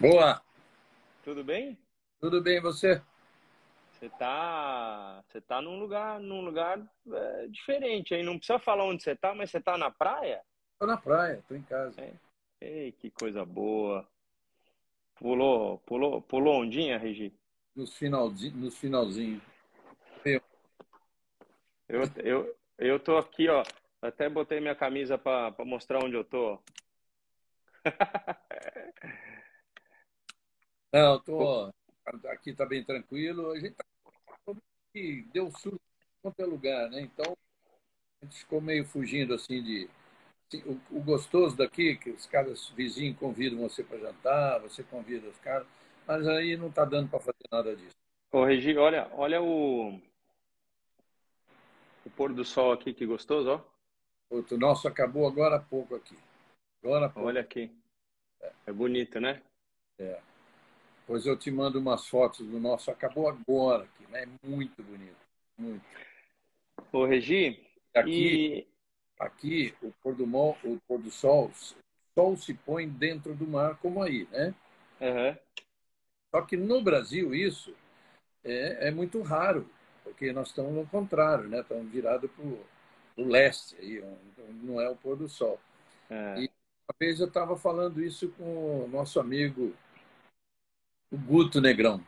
Boa. Tudo bem? Tudo bem, você? Você tá, você tá num lugar, num lugar é, diferente aí. Não precisa falar onde você tá, mas você tá na praia? Tô na praia, tô em casa. É. Ei, que coisa boa. Pulou, pulou, pulou ondinha, Regi? Nos finalzinho, nos finalzinho. Eu. eu, eu, eu tô aqui, ó. Até botei minha camisa para mostrar onde eu tô. Não, tô aqui tá bem tranquilo. A gente tá deu surto em qualquer lugar, né? Então a gente ficou meio fugindo assim de assim, o, o, gostoso daqui que os caras vizinhos convidam você para jantar, você convida os caras, mas aí não tá dando para fazer nada disso. Ô Regi, olha, olha o o pôr do sol aqui que gostoso, ó. O nosso acabou agora há pouco aqui. Agora pouco. Olha aqui. É. é bonito, né? É. Pois eu te mando umas fotos do nosso. Acabou agora aqui, né? É muito bonito. Muito. Ô, Regi, aqui, e... aqui o pôr do, mol, o pôr do sol, sol se põe dentro do mar, como aí, né? Uhum. Só que no Brasil isso é, é muito raro, porque nós estamos no contrário, né? Estamos virados para o leste, aí, não é o pôr do sol. É. E uma vez eu estava falando isso com o nosso amigo o Guto Negrão.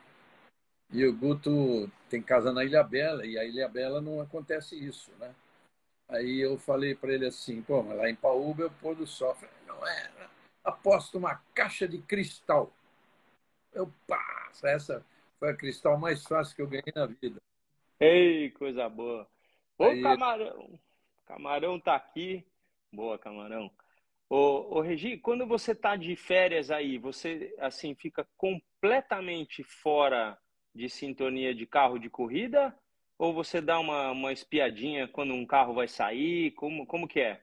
E o Guto tem casa na Ilha Bela, e a Ilha Bela não acontece isso, né? Aí eu falei para ele assim, pô, mas lá em Paúba o pôr do sol. Falei, não é, né? aposto uma caixa de cristal. Eu, pá, essa foi a cristal mais fácil que eu ganhei na vida. Ei, coisa boa. Ô, Aí... camarão, camarão tá aqui. Boa, camarão. Ô, ô Regi, quando você está de férias aí, você assim fica completamente fora de sintonia de carro de corrida? Ou você dá uma, uma espiadinha quando um carro vai sair? Como, como que é?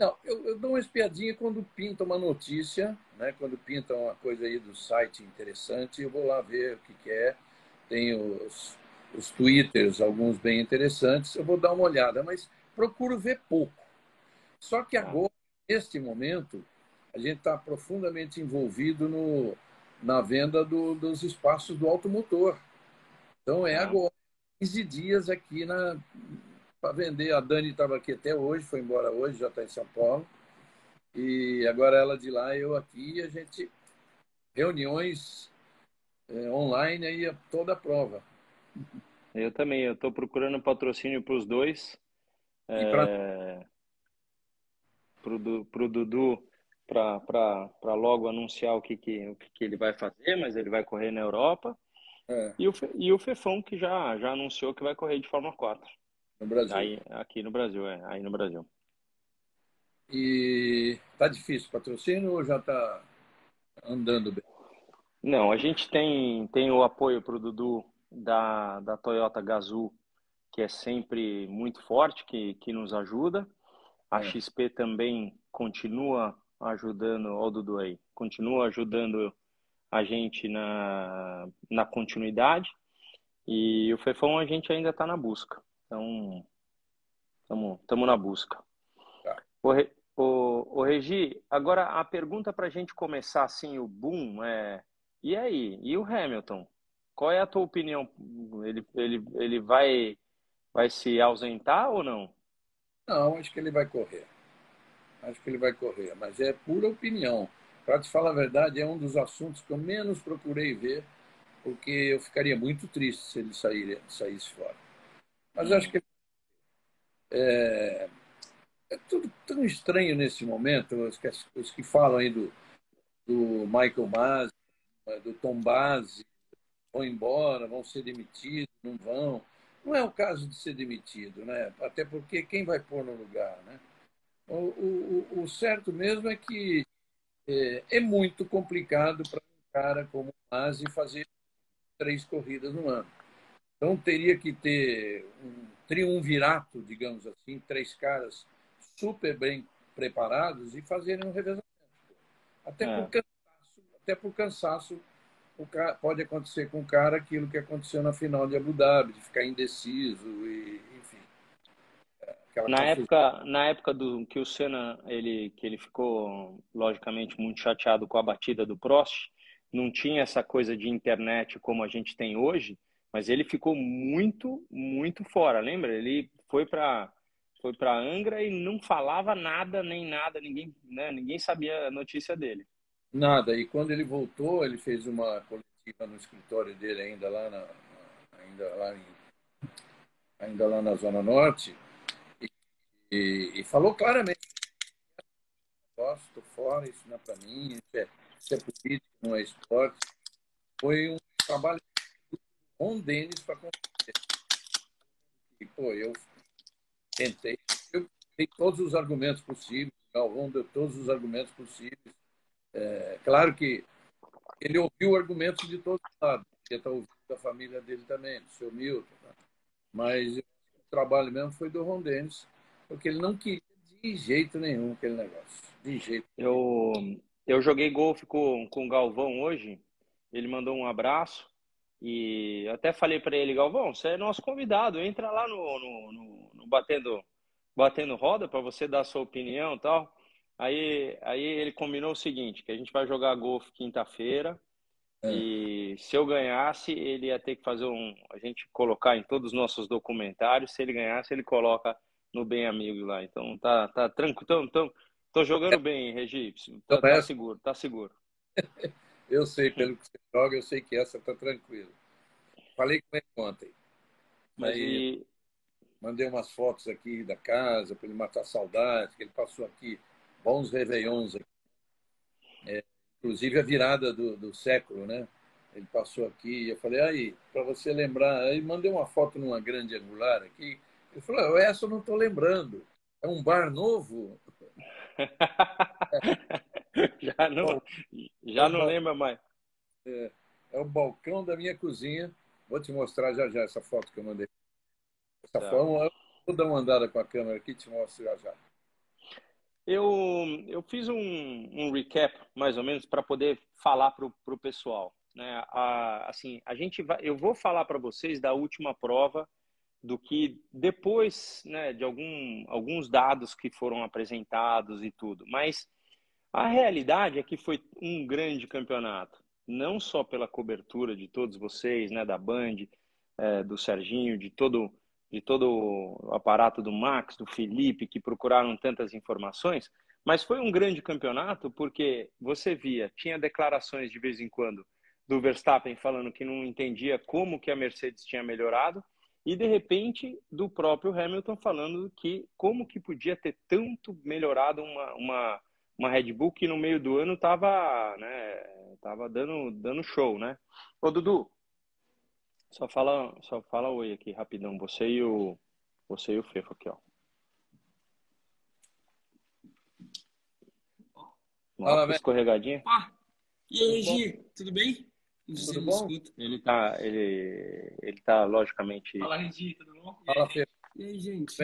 Não, eu, eu dou uma espiadinha quando pinta uma notícia, né? quando pinta uma coisa aí do site interessante, eu vou lá ver o que, que é. Tem os, os twitters, alguns bem interessantes, eu vou dar uma olhada, mas procuro ver pouco. Só que tá. agora neste momento, a gente está profundamente envolvido no, na venda do, dos espaços do automotor. Então, é agora 15 dias aqui na para vender. A Dani estava aqui até hoje, foi embora hoje, já está em São Paulo. E agora ela de lá, eu aqui, e a gente. Reuniões é, online aí, toda a prova. Eu também, eu estou procurando patrocínio para os dois. E pra... é para o Dudu para logo anunciar o que, que, o que, que ele vai fazer, mas ele vai correr na Europa. É. E, o, e o Fefão, que já, já anunciou que vai correr de Fórmula 4. No Brasil. Aí, aqui no Brasil, é. Aí no Brasil. E tá difícil patrocínio ou já tá andando bem? Não, a gente tem, tem o apoio para o Dudu da, da Toyota Gazoo, que é sempre muito forte, que, que nos ajuda. A é. XP também continua ajudando, ó, Dudu aí, continua ajudando a gente na, na continuidade. E o Fefão a gente ainda está na busca. Então, estamos na busca. Tá. O, o, o Regi, agora a pergunta para a gente começar assim, o boom, é: e aí? E o Hamilton? Qual é a tua opinião? Ele, ele, ele vai, vai se ausentar ou não? Não, acho que ele vai correr. Acho que ele vai correr, mas é pura opinião. Para te falar a verdade, é um dos assuntos que eu menos procurei ver, porque eu ficaria muito triste se ele sair, saísse fora. Mas acho que é, é tudo tão estranho nesse momento. Os que, os que falam aí do, do Michael Masi, do Tom Base, vão embora, vão ser demitidos, não vão. Não é o caso de ser demitido, né? até porque quem vai pôr no lugar? Né? O, o, o certo mesmo é que é, é muito complicado para um cara como o Masi fazer três corridas no ano. Então teria que ter um triunvirato, digamos assim, três caras super bem preparados e fazerem um revezamento. Até, é. por, cansaço, até por cansaço cara, pode acontecer com o cara aquilo que aconteceu na final de Abu Dhabi, de ficar indeciso e enfim. Na época, na época do que o Senna ele que ele ficou logicamente muito chateado com a batida do Prost, não tinha essa coisa de internet como a gente tem hoje, mas ele ficou muito, muito fora. Lembra? Ele foi para foi para Angra e não falava nada nem nada, ninguém, né, ninguém sabia a notícia dele. Nada. E quando ele voltou, ele fez uma coletiva no escritório dele ainda lá na ainda lá em, ainda lá na zona norte e, e, e falou claramente gosto, fora, isso não é para mim, isso é, isso é política, não é esporte. Foi um trabalho com Denis para acontecer. E, pô, eu tentei, eu dei todos os argumentos possíveis, Galvão deu todos os argumentos possíveis. É, claro que ele ouviu argumentos de todos os lados, podia estar ouvindo da família dele também, do seu Milton, né? mas o trabalho mesmo foi do Ron Dennis, porque ele não queria de jeito nenhum aquele negócio. De jeito. Eu, eu joguei golfe com, com o Galvão hoje. Ele mandou um abraço. E até falei para ele, Galvão, você é nosso convidado, entra lá no, no, no, no batendo, batendo roda para você dar sua opinião e tal. Aí, aí ele combinou o seguinte, que a gente vai jogar golfe quinta-feira é. e se eu ganhasse, ele ia ter que fazer um, a gente colocar em todos os nossos documentários, se ele ganhasse, ele coloca no Bem Amigo lá. Então tá, tá tranquilo. Tô, tô jogando bem, Regi. Tá, tá seguro, tá seguro. eu sei, pelo que você joga, eu sei que essa tá tranquila. Falei com ele ontem. Mas Aí, e... Mandei umas fotos aqui da casa para ele matar saudade, que ele passou aqui bons réveillons aqui. É, inclusive a virada do, do século, né? Ele passou aqui e eu falei, aí, para você lembrar, aí mandei uma foto numa grande angular aqui, ele falou, essa eu não estou lembrando. É um bar novo? já não, já não lembra mais. É, é, o balcão da minha cozinha. Vou te mostrar já já essa foto que eu mandei. Essa tá. forma, vou dar uma andada com a câmera aqui e te mostro já já. Eu, eu fiz um, um recap, mais ou menos, para poder falar para o pessoal. Né? A, assim, a gente vai, eu vou falar para vocês da última prova do que depois né, de algum, alguns dados que foram apresentados e tudo. Mas a realidade é que foi um grande campeonato, não só pela cobertura de todos vocês, né, da Band, é, do Serginho, de todo, de todo o aparato do Max, do Felipe, que procuraram tantas informações, mas foi um grande campeonato porque você via, tinha declarações de vez em quando do Verstappen falando que não entendia como que a Mercedes tinha melhorado, e de repente do próprio Hamilton falando que como que podia ter tanto melhorado uma, uma, uma Red Bull que no meio do ano estava né, tava dando, dando show, né? Ô Dudu, só fala, só fala oi aqui rapidão, você e o você e o Fefo aqui, ó. Fala, escorregadinha. Ah, e aí, Gi, tudo bem? Tudo bom? Ele tá, ele, ele tá logicamente. Fala, Regi, tudo bom? Fala, Fê. E aí, gente?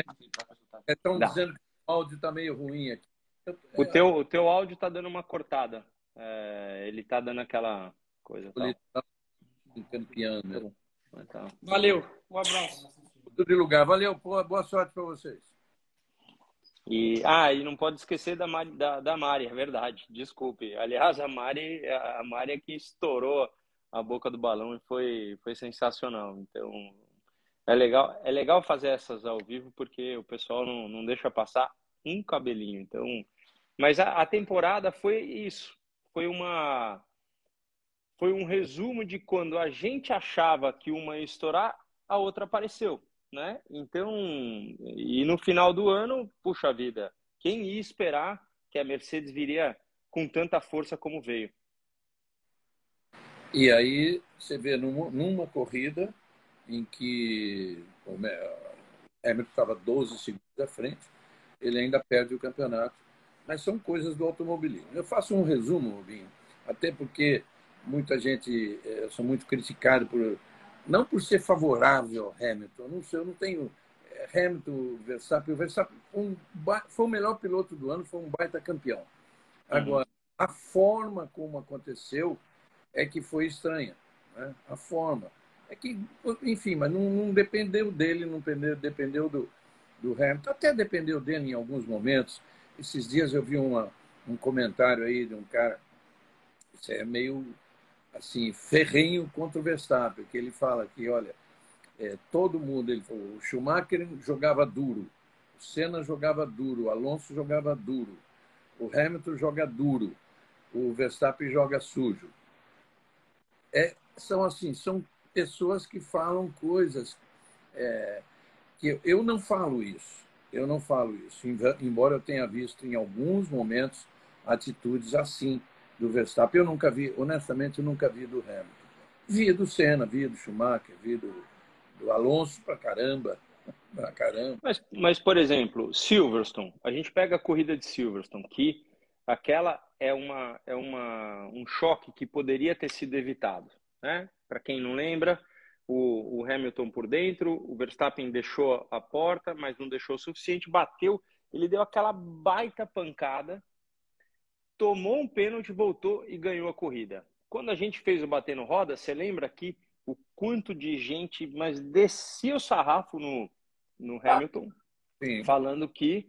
Estão dizendo que o áudio tá meio ruim aqui. O teu, o teu áudio tá dando uma cortada. É, ele tá dando aquela coisa. Ele tá piano. Valeu, um abraço. Tudo de lugar. Valeu, boa sorte para vocês. E, ah, e não pode esquecer da Mari, da, da Mari, é verdade, desculpe. Aliás, a Mari, a Mari é que estourou a boca do balão e foi, foi sensacional. Então, é legal, é legal fazer essas ao vivo porque o pessoal não, não deixa passar um cabelinho. Então, mas a, a temporada foi isso. Foi uma foi um resumo de quando a gente achava que uma ia estourar, a outra apareceu, né? Então, e no final do ano, puxa vida, quem ia esperar que a Mercedes viria com tanta força como veio? E aí você vê numa, numa corrida em que o Hamilton estava 12 segundos à frente, ele ainda perde o campeonato. Mas são coisas do automobilismo. Eu faço um resumo, Rubinho, até porque muita gente, eh, eu sou muito criticado por não por ser favorável ao Hamilton, não sei, eu não tenho eh, Hamilton, Verstappen, o Verstappen um, foi o melhor piloto do ano, foi um baita campeão. Agora, a forma como aconteceu é que foi estranha. Né? A forma. É que, enfim, mas não, não dependeu dele, não dependeu, dependeu do, do Hamilton. Até dependeu dele em alguns momentos. Esses dias eu vi uma, um comentário aí de um cara, isso é meio, assim ferrenho contra o Verstappen, que ele fala que, olha, é, todo mundo, ele falou, o Schumacher jogava duro, o Senna jogava duro, o Alonso jogava duro, o Hamilton joga duro, o Verstappen joga sujo. É, são assim, são pessoas que falam coisas é, que eu não falo isso. Eu não falo isso, embora eu tenha visto em alguns momentos atitudes assim do Verstappen. Eu nunca vi, honestamente, eu nunca vi do Hamilton. Vi do Senna, vi do Schumacher, vi do, do Alonso pra caramba. Pra caramba. Mas, mas, por exemplo, Silverstone, a gente pega a corrida de Silverstone, que aquela é, uma, é uma, um choque que poderia ter sido evitado. Né? Para quem não lembra, o, o, Hamilton por dentro, o Verstappen deixou a porta, mas não deixou o suficiente, bateu, ele deu aquela baita pancada, tomou um pênalti, voltou e ganhou a corrida. Quando a gente fez o bater no roda, você lembra aqui o quanto de gente, mas descia o sarrafo no, no Hamilton, Sim. falando que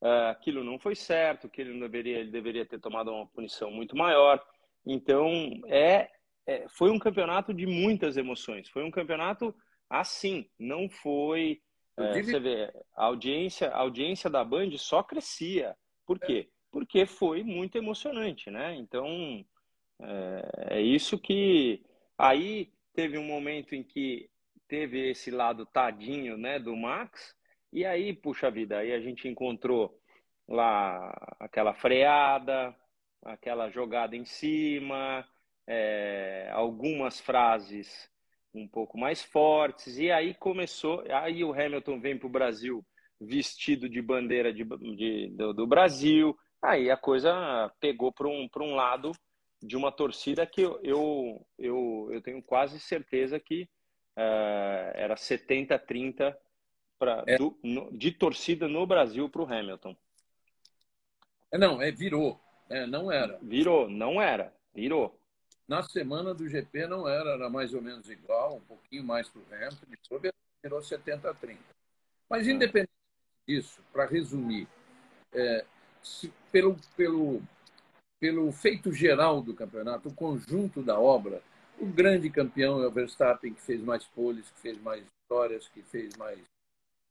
uh, aquilo não foi certo, que ele não deveria, ele deveria ter tomado uma punição muito maior. Então, é, é, foi um campeonato de muitas emoções. Foi um campeonato assim, não foi. É, você vê, a audiência, a audiência da Band só crescia. Por quê? Porque foi muito emocionante, né? Então, é, é isso que. Aí teve um momento em que teve esse lado tadinho, né, do Max, e aí, puxa vida, aí a gente encontrou lá aquela freada, aquela jogada em cima, é, algumas frases um pouco mais fortes, e aí começou, aí o Hamilton vem para o Brasil vestido de bandeira de, de do, do, Brasil, aí a coisa pegou para um, um lado de uma torcida que eu, eu, eu, eu tenho quase certeza que uh, era 70-30 pra, é. do, no, de torcida no Brasil para o Hamilton. É, não, é virou. É, não era. Virou, não era. Virou. Na semana do GP não era, era mais ou menos igual, um pouquinho mais para o Hamilton, virou 70-30. Mas, independente disso, para resumir, é, se, pelo, pelo, pelo feito geral do campeonato, o conjunto da obra, o grande campeão é o Verstappen, que fez mais poles, que fez mais vitórias, que fez mais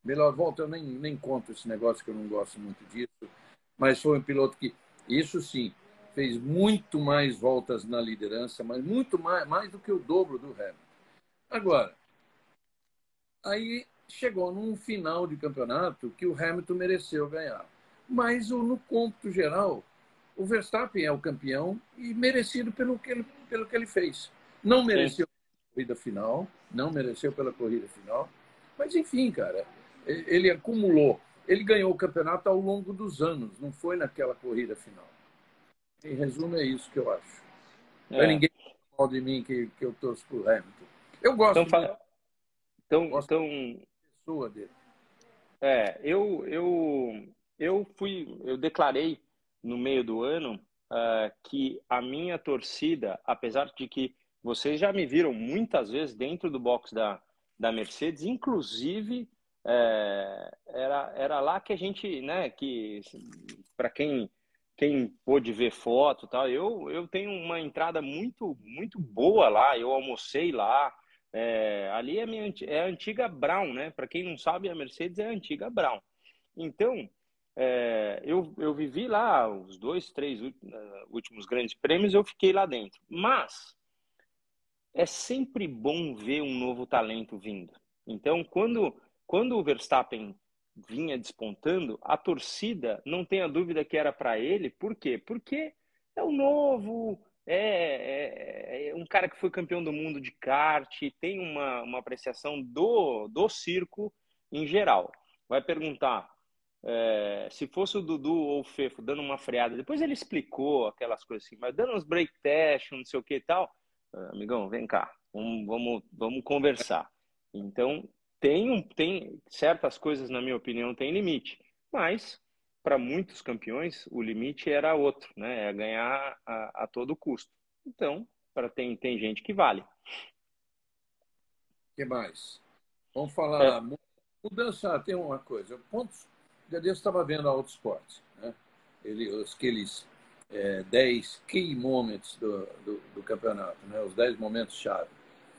Melhor volta, eu nem, nem conto esse negócio que eu não gosto muito disso, mas foi um piloto que, isso sim, fez muito mais voltas na liderança, mas muito mais, mais do que o dobro do Hamilton. Agora, aí chegou num final de campeonato que o Hamilton mereceu ganhar. Mas no cômputo geral, o Verstappen é o campeão e merecido pelo que ele, pelo que ele fez. Não mereceu pela corrida final, não mereceu pela corrida final, mas enfim, cara, ele acumulou. Ele ganhou o campeonato ao longo dos anos, não foi naquela corrida final. Em resumo, é isso que eu acho. É. Não é ninguém mal de mim que, que eu torço pro Hamilton. Eu gosto então, de... então, gosto então... pessoa dele. É, eu, eu, eu fui, eu declarei no meio do ano uh, que a minha torcida, apesar de que vocês já me viram muitas vezes dentro do box da, da Mercedes, inclusive é, era, era lá que a gente, né, que para quem quem pôde ver foto tal, eu, eu tenho uma entrada muito muito boa lá, eu almocei lá, é, ali é, minha, é a antiga Brown, né, para quem não sabe, a Mercedes é a antiga Brown. Então, é, eu, eu vivi lá os dois, três últimos grandes prêmios, eu fiquei lá dentro. Mas é sempre bom ver um novo talento vindo. Então, quando quando o Verstappen vinha despontando, a torcida não tenha dúvida que era para ele. Por quê? Porque é o novo, é, é, é, um cara que foi campeão do mundo de kart, tem uma, uma apreciação do, do circo em geral. Vai perguntar é, se fosse o Dudu ou o Fefo dando uma freada. Depois ele explicou aquelas coisas assim, mas dando uns break test, não sei o que e tal. Ah, amigão, vem cá, vamos, vamos, vamos conversar. Então, tem, tem certas coisas, na minha opinião, tem limite, mas para muitos campeões o limite era outro, né? É ganhar a, a todo custo. Então, para tem, tem gente que vale. O que mais? Vamos falar. É. Mudança, tem uma coisa. Pontos. Já estava vendo a Autosport, né? Ele, os, aqueles é, 10 key moments do, do, do campeonato, né? os 10 momentos-chave.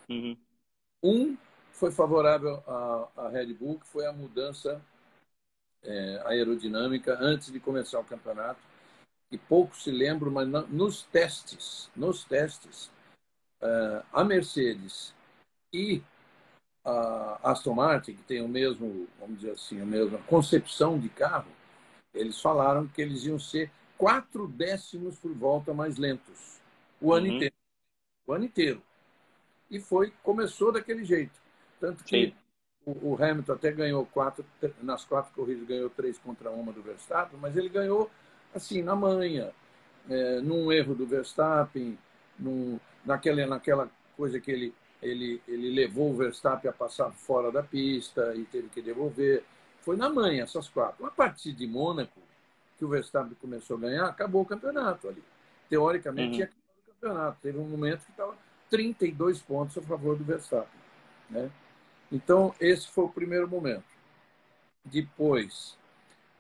Uhum. Um foi favorável à, à, Red Bull, que foi a mudança é, aerodinâmica antes de começar o campeonato, que pouco se lembram, mas nos testes, nos testes, uh, a Mercedes e a Aston Martin, que tem o mesmo, vamos dizer assim, a mesma concepção de carro, eles falaram que eles iam ser quatro décimos por volta mais lentos o ano uhum. inteiro. O ano inteiro. E foi, começou daquele jeito. Tanto que o, o, Hamilton até ganhou quatro, nas quatro corridas ganhou três contra uma do Verstappen, mas ele ganhou assim, na manha, é, num erro do Verstappen, num, naquela, naquela coisa que ele, ele, ele levou o Verstappen a passar fora da pista e teve que devolver. Foi na manha essas quatro. A partir de Mônaco, que o Verstappen começou a ganhar, acabou o campeonato ali. Teoricamente, uhum. ia acabar o campeonato. Teve um momento que estava 32 pontos a favor do Verstappen. Né? Então, esse foi o primeiro momento. Depois,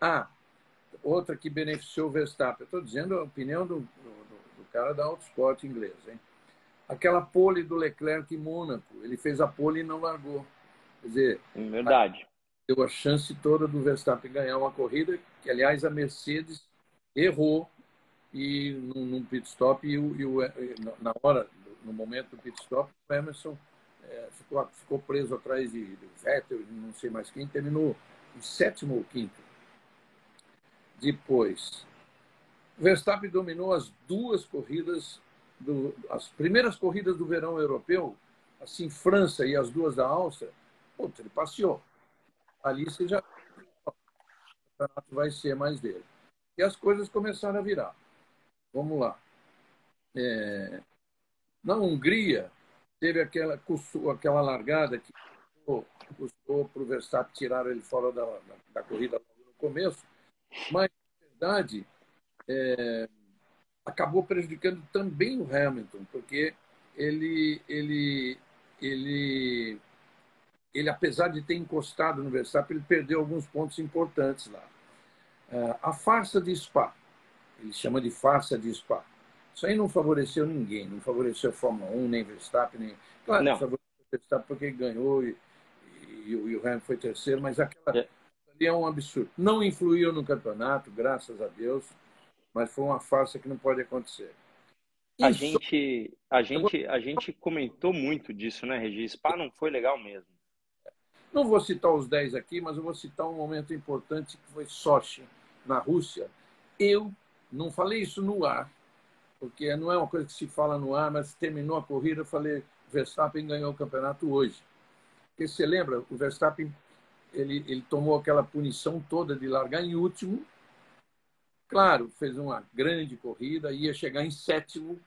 ah, outra que beneficiou o Verstappen. Estou dizendo a opinião do, do, do cara da Autosport inglês. Hein? Aquela pole do Leclerc em Mônaco. Ele fez a pole e não largou. Quer dizer, verdade. Deu a chance toda do Verstappen ganhar uma corrida, que aliás a Mercedes errou e num, pit stop e, o, e o, na hora, no momento do pit stop, o Emerson é, ficou, ficou preso atrás de, de Vettel, não sei mais quem, terminou em sétimo ou quinto. Depois, Verstappen dominou as duas corridas, do, as primeiras corridas do verão europeu, assim, França e as duas da Áustria, putz, ele passeou. Ali você já. Vai ser mais dele. E as coisas começaram a virar. Vamos lá. É, na Hungria, teve aquela, aquela largada que custou para o Verstappen tirar ele fora da, da, da corrida no começo, mas, na verdade, é, acabou prejudicando também o Hamilton, porque ele, ele, ele, ele, apesar de ter encostado no Verstappen, ele perdeu alguns pontos importantes lá. É, a farsa de Spa, ele chama de farsa de Spa. Isso aí não favoreceu ninguém, não favoreceu a Fórmula 1, nem Verstappen, nem. Claro, não. favoreceu o Verstappen porque ganhou e, e, e o Hamilton foi terceiro, mas aquela. É ali é um absurdo. Não influiu no campeonato, graças a Deus, mas foi uma farsa que não pode acontecer. A gente, a gente, a gente comentou muito disso, né, Regis? Spa não foi legal mesmo. Não vou citar os 10 aqui, mas eu vou citar um momento importante que foi Sochi, na Rússia. Eu não falei isso no ar, porque não é uma coisa que se fala no ar, mas terminou a corrida, eu falei, Verstappen ganhou o campeonato hoje. Porque você lembra, o Verstappen ele, ele tomou aquela punição toda de largar em último. Claro, fez uma grande corrida, ia chegar em sétimo,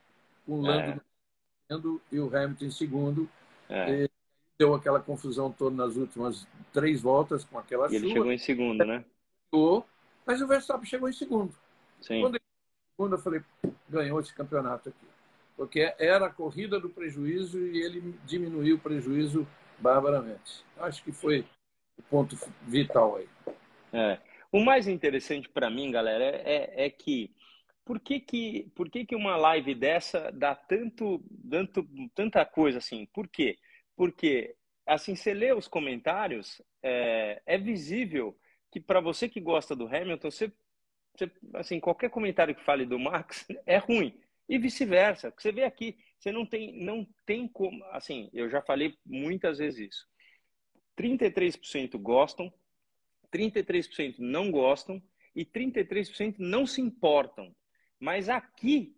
com o Lando é. e o Hamilton em segundo. É. Deu aquela confusão toda nas últimas três voltas com aquela e chuva. ele chegou em segundo, né? Mas o Verstappen chegou em segundo. Sim. Quando ele chegou em segundo, eu falei, ganhou esse campeonato aqui. Porque era a corrida do prejuízo e ele diminuiu o prejuízo barbaramente. Acho que foi o ponto vital aí. É. O mais interessante para mim, galera, é, é, que por que que, por que que uma live dessa dá tanto, tanto, tanta coisa assim? Por quê? Porque, assim, você lê os comentários, é, é visível que para você que gosta do Hamilton, você, você, assim, qualquer comentário que fale do Max é ruim. E vice-versa. Você vê aqui, você não tem, não tem como, assim, eu já falei muitas vezes isso. 33% gostam, 33% não gostam e 33% não se importam. Mas aqui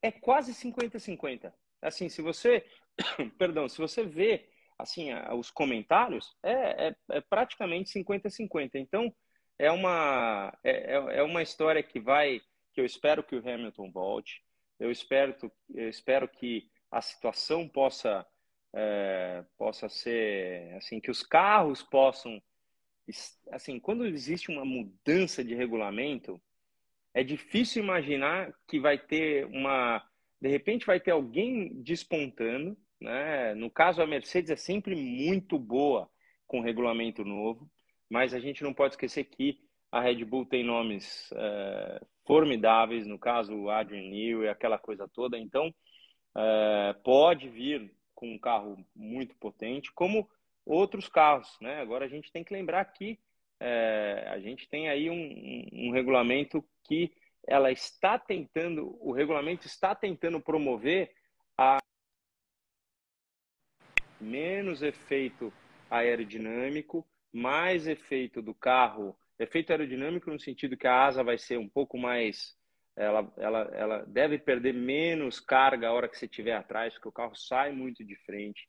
é quase 50-50. Assim, se você, perdão, se você vê assim os comentários, é, é, é praticamente 50-50. Então, é uma, é, é, é uma história que vai, que eu espero que o Hamilton volte, eu espero, eu espero que a situação possa é, possa ser assim que os carros possam assim quando existe uma mudança de regulamento é difícil imaginar que vai ter uma de repente vai ter alguém despontando né no caso a Mercedes é sempre muito boa com regulamento novo mas a gente não pode esquecer que A Red Bull tem nomes é, formidáveis, no caso o Adrian Newey, aquela coisa toda. Então, é, pode vir com um carro muito potente, como outros carros, né? Agora a gente tem que lembrar que é, a gente tem aí um, um, um, regulamento que ela está tentando, o regulamento está tentando promover a menos efeito aerodinâmico, mais efeito do carro, efeito aerodinâmico no sentido que a asa vai ser um pouco mais ela, ela, ela deve perder menos carga a hora que você estiver atrás, porque o carro sai muito de frente.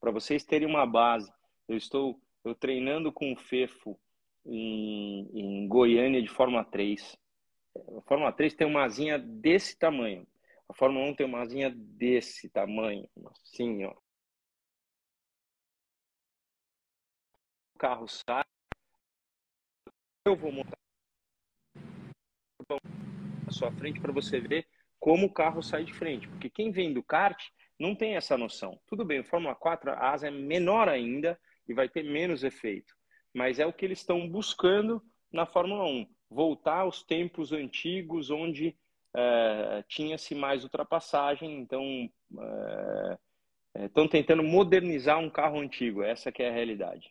Para vocês terem uma base, eu estou eu treinando com o Fefo em, em Goiânia de Fórmula 3. A Fórmula 3 tem uma asinha desse tamanho. A Fórmula 1 tem uma asinha desse tamanho, assim, ó. O carro sai, eu vou montar na sua frente para você ver como o carro sai de frente. Porque quem vem do kart não tem essa noção. Tudo bem, Fórmula 4, a asa é menor ainda e vai ter menos efeito. Mas é o que eles estão buscando na Fórmula 1. Voltar aos tempos antigos onde é, tinha-se mais ultrapassagem. Então, estão é, é tentando modernizar um carro antigo. Essa que é a realidade.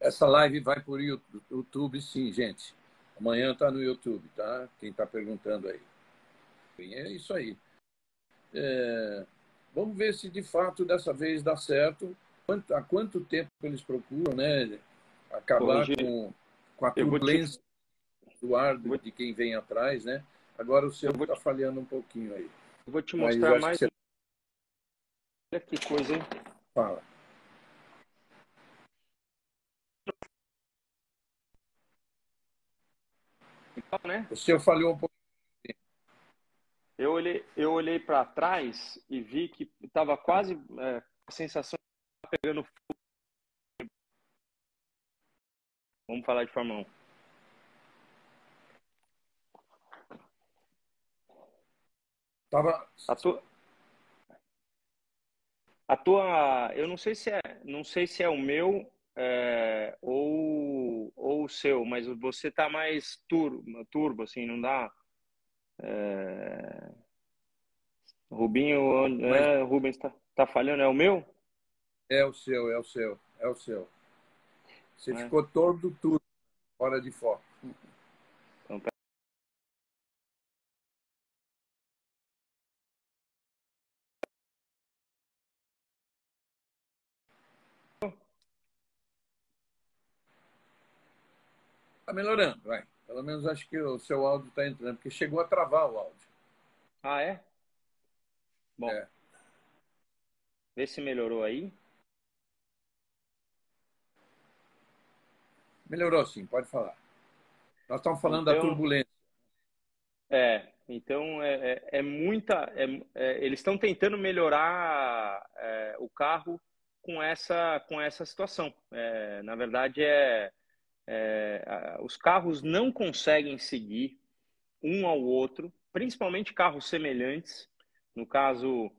Essa live vai por YouTube, sim, gente. Amanhã está no YouTube, tá? Quem está perguntando aí. É isso aí. É, vamos ver se de fato dessa vez dá certo. Quanto, há quanto tempo eles procuram, né? Acabar com, com a turbulência te... do ar de quem vem atrás, né? Agora o seu está te... falhando um pouquinho aí. Eu vou te mostrar mais. Você... Olha que coisa, hein? Fala. né? O senhor falhou um pouco. Eu olhei, eu olhei para trás e vi que estava quase é, a sensação de pegando fogo. Vamos falar de Fórmula 1. Tava... A tua... A tua, eu não sei se é, não sei se é o meu é, ou, ou o seu, mas você tá mais turbo, turbo assim, não dá? É... Rubinho, é, Rubens tá, tá falhando, é o meu? É o seu, é o seu, é o seu. Você é. ficou todo turbo, fora de foco. Então, Está melhorando, vai. Pelo menos acho que o seu áudio está entrando, porque chegou a travar o áudio. Ah, é? Bom. É. Vê se melhorou aí. Melhorou sim, pode falar. Nós estamos falando então, da turbulência. É, então é, é, é muita. É, é eles estão tentando melhorar é, o carro com essa, com essa situação. É, na verdade, é é, os carros não conseguem seguir um ao outro, principalmente carros semelhantes. No caso,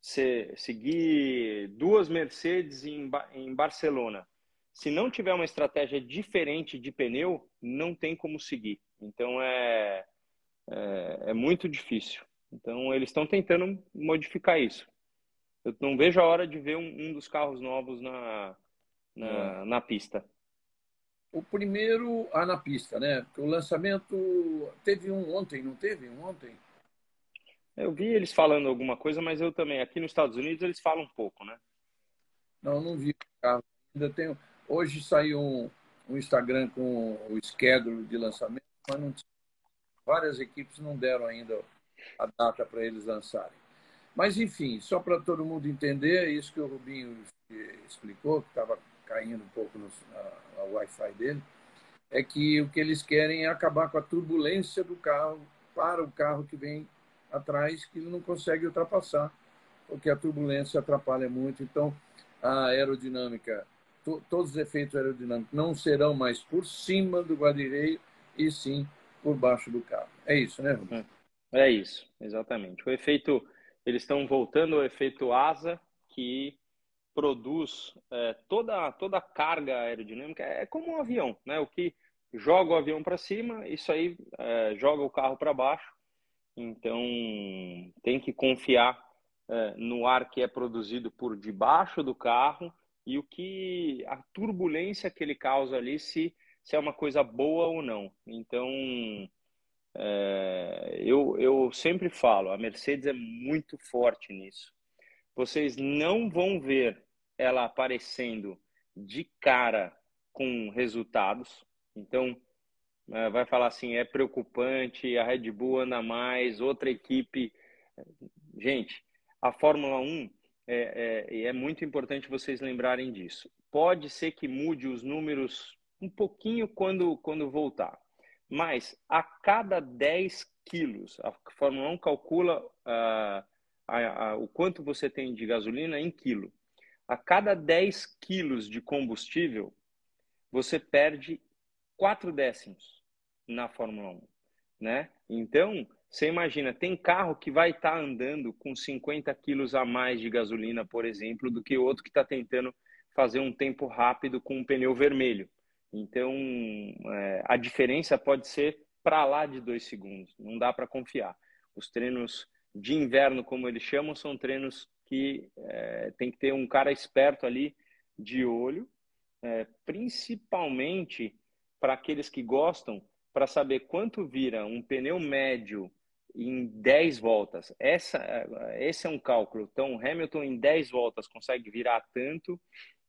se, seguir duas Mercedes em, em Barcelona. Se não tiver uma estratégia diferente de pneu, não tem como seguir. Então é, é, é muito difícil. Então eles estão tentando modificar isso. Eu não vejo a hora de ver um, um dos carros novos na, na, é. na pista. O primeiro, a na pista, né? O lançamento teve um ontem, não teve um ontem? Eu vi eles falando alguma coisa, mas eu também. Aqui nos Estados Unidos eles falam um pouco, né? Não, não vi. Ainda tenho. Hoje saiu um, um Instagram com o schedule de lançamento, mas não várias equipes não deram ainda a data para eles lançarem. Mas, enfim, só para todo mundo entender, é isso que o Rubinho explicou, que estava caindo um pouco no Wi-Fi dele, é que o que eles querem é acabar com a turbulência do carro para o carro que vem atrás, que não consegue ultrapassar, porque a turbulência atrapalha muito. Então, a aerodinâmica, to, todos os efeitos aerodinâmicos não serão mais por cima do guarda-reio, e sim por baixo do carro. É isso, né, Rubens? É isso, exatamente. O efeito, eles estão voltando ao efeito asa, que produz é, toda, toda a carga aerodinâmica, é como um avião, né? O que, joga o avião para cima, isso aí é, joga o carro para baixo. Então, tem que confiar é, no ar que é produzido por debaixo do carro e o que a turbulência que ele causa ali, se, se é uma coisa boa ou não. Então, é, eu, eu sempre falo, a Mercedes é muito forte nisso. Vocês não vão ver ela aparecendo de cara com resultados. Então, é, vai falar assim, é preocupante, a Red Bull anda mais, outra equipe. Gente, a Fórmula 1 é, é, é muito importante vocês lembrarem disso. Pode ser que mude os números um pouquinho quando, quando voltar, mas a cada 10 quilos, a Fórmula 1 calcula uh, a, a, o quanto você tem de gasolina em quilo. A cada 10 quilos de combustível, você perde 4 décimos na Fórmula 1, né? Então, você imagina, tem carro que vai estar tá andando com 50 quilos a mais de gasolina, por exemplo, do que outro que está tentando fazer um tempo rápido com um pneu vermelho. Então, é, a diferença pode ser para lá de dois segundos. Não dá para confiar. Os treinos de inverno, como eles chamam, são treinos que é, tem que ter um cara esperto ali de olho, é, principalmente para aqueles que gostam, para saber quanto vira um pneu médio em 10 voltas. Essa, é, esse é um cálculo. Então, Hamilton em 10 voltas consegue virar tanto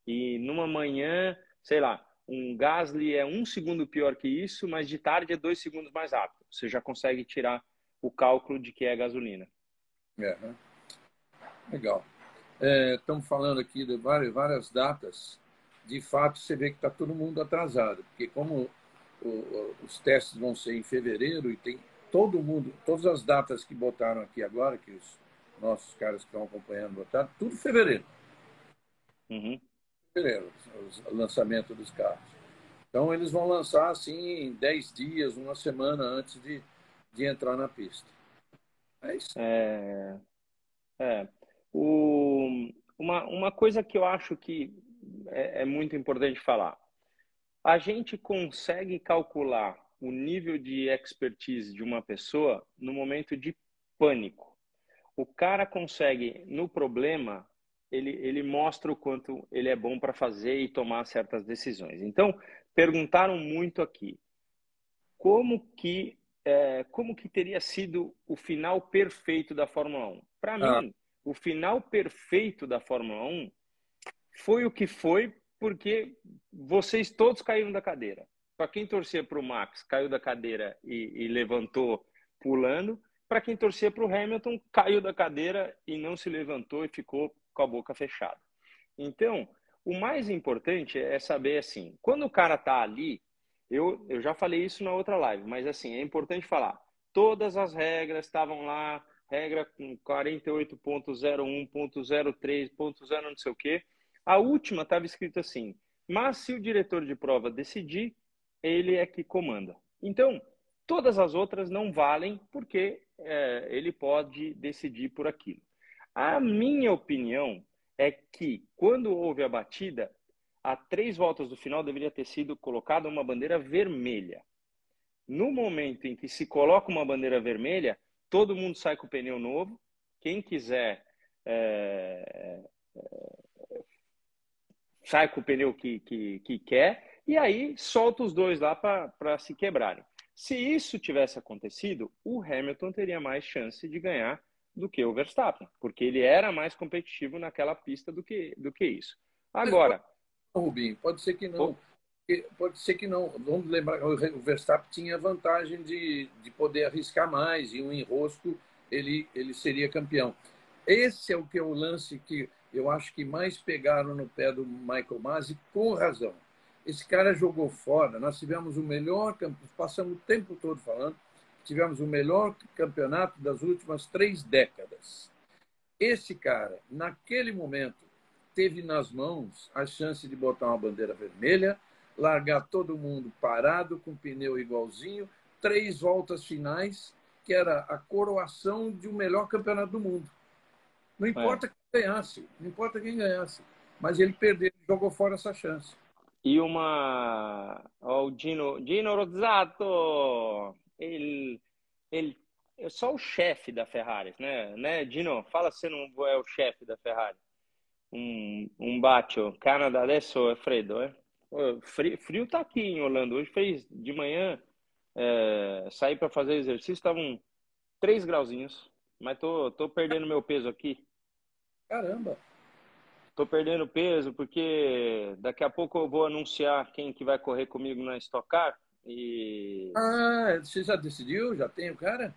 e numa manhã, sei lá, um Gasly é um segundo pior que isso, mas de tarde é dois segundos mais rápido. Você já consegue tirar o cálculo de que é gasolina. É, né? Legal. É, estamos falando aqui de várias, várias datas. De fato, você vê que está todo mundo atrasado, porque como o, os testes vão ser em fevereiro e tem todo mundo, todas as datas que botaram aqui agora, que os nossos caras que estão acompanhando botaram, tudo fevereiro. Uhum. Fevereiro, o lançamento dos carros. Então, eles vão lançar assim em 10 dias, uma semana antes de, de entrar na pista. É isso. É, é. O, uma, uma coisa que eu acho que é, é muito importante falar. A gente consegue calcular o nível de expertise de uma pessoa no momento de pânico. O cara consegue, no problema, ele, ele mostra o quanto ele é bom para fazer e tomar certas decisões. Então, perguntaram muito aqui como que é, como que teria sido o final perfeito da Fórmula 1. Para ah. mim, o final perfeito da Fórmula 1 foi o que foi porque vocês todos caíram da cadeira. Para quem torcia para o Max, caiu da cadeira e, e levantou pulando. Para quem torcia para o Hamilton, caiu da cadeira e não se levantou e ficou com a boca fechada. Então, o mais importante é saber assim, quando o cara está ali, eu, eu já falei isso na outra live, mas assim, é importante falar. Todas as regras estavam lá, regra com 48.01.03.0 não sei o quê. A última estava escrito assim, mas se o diretor de prova decidir, ele é que comanda. Então, todas as outras não valem porque é, ele pode decidir por aquilo. A minha opinião é que quando houve a batida, a três voltas do final deveria ter sido colocada uma bandeira vermelha. No momento em que se coloca uma bandeira vermelha, todo mundo sai com o pneu novo. Quem quiser é, é, sai com o pneu que, que, que quer e aí solta os dois lá para se quebrarem. Se isso tivesse acontecido, o Hamilton teria mais chance de ganhar do que o Verstappen, porque ele era mais competitivo naquela pista do que, do que isso. Agora, Rubinho, pode ser que não. Pode ser que não. Vamos lembrar que o Verstappen tinha vantagem de, de poder arriscar mais e um enrosco ele, ele seria campeão. Esse é o que é o lance que eu acho que mais pegaram no pé do Michael Masi com razão. Esse cara jogou fora. Nós tivemos o melhor, passamos o tempo todo falando, tivemos o melhor campeonato das últimas três décadas. Esse cara, naquele momento, teve nas mãos a chance de botar uma bandeira vermelha, largar todo mundo parado, com pneu igualzinho, três voltas finais, que era a coroação de um melhor campeonato do mundo. Não importa é. quem ganhasse, não importa quem ganhasse, mas ele perdeu, jogou fora essa chance. e uma. Ó, o Dino, Dino Rozzato, ele, ele é só o chefe da Ferrari, né? né? Dino, fala se não é o chefe da Ferrari. Um, um bacio. Canadá adesso é freddo, é? Frio, frio tá aqui em Orlando. Hoje fez de manhã, é, saí para fazer exercício, estavam 3 grauzinhos, mas tô, tô perdendo meu peso aqui. Caramba! Tô perdendo peso porque daqui a pouco eu vou anunciar quem que vai correr comigo na Stock Car e... Ah, você já decidiu? Já tem o cara?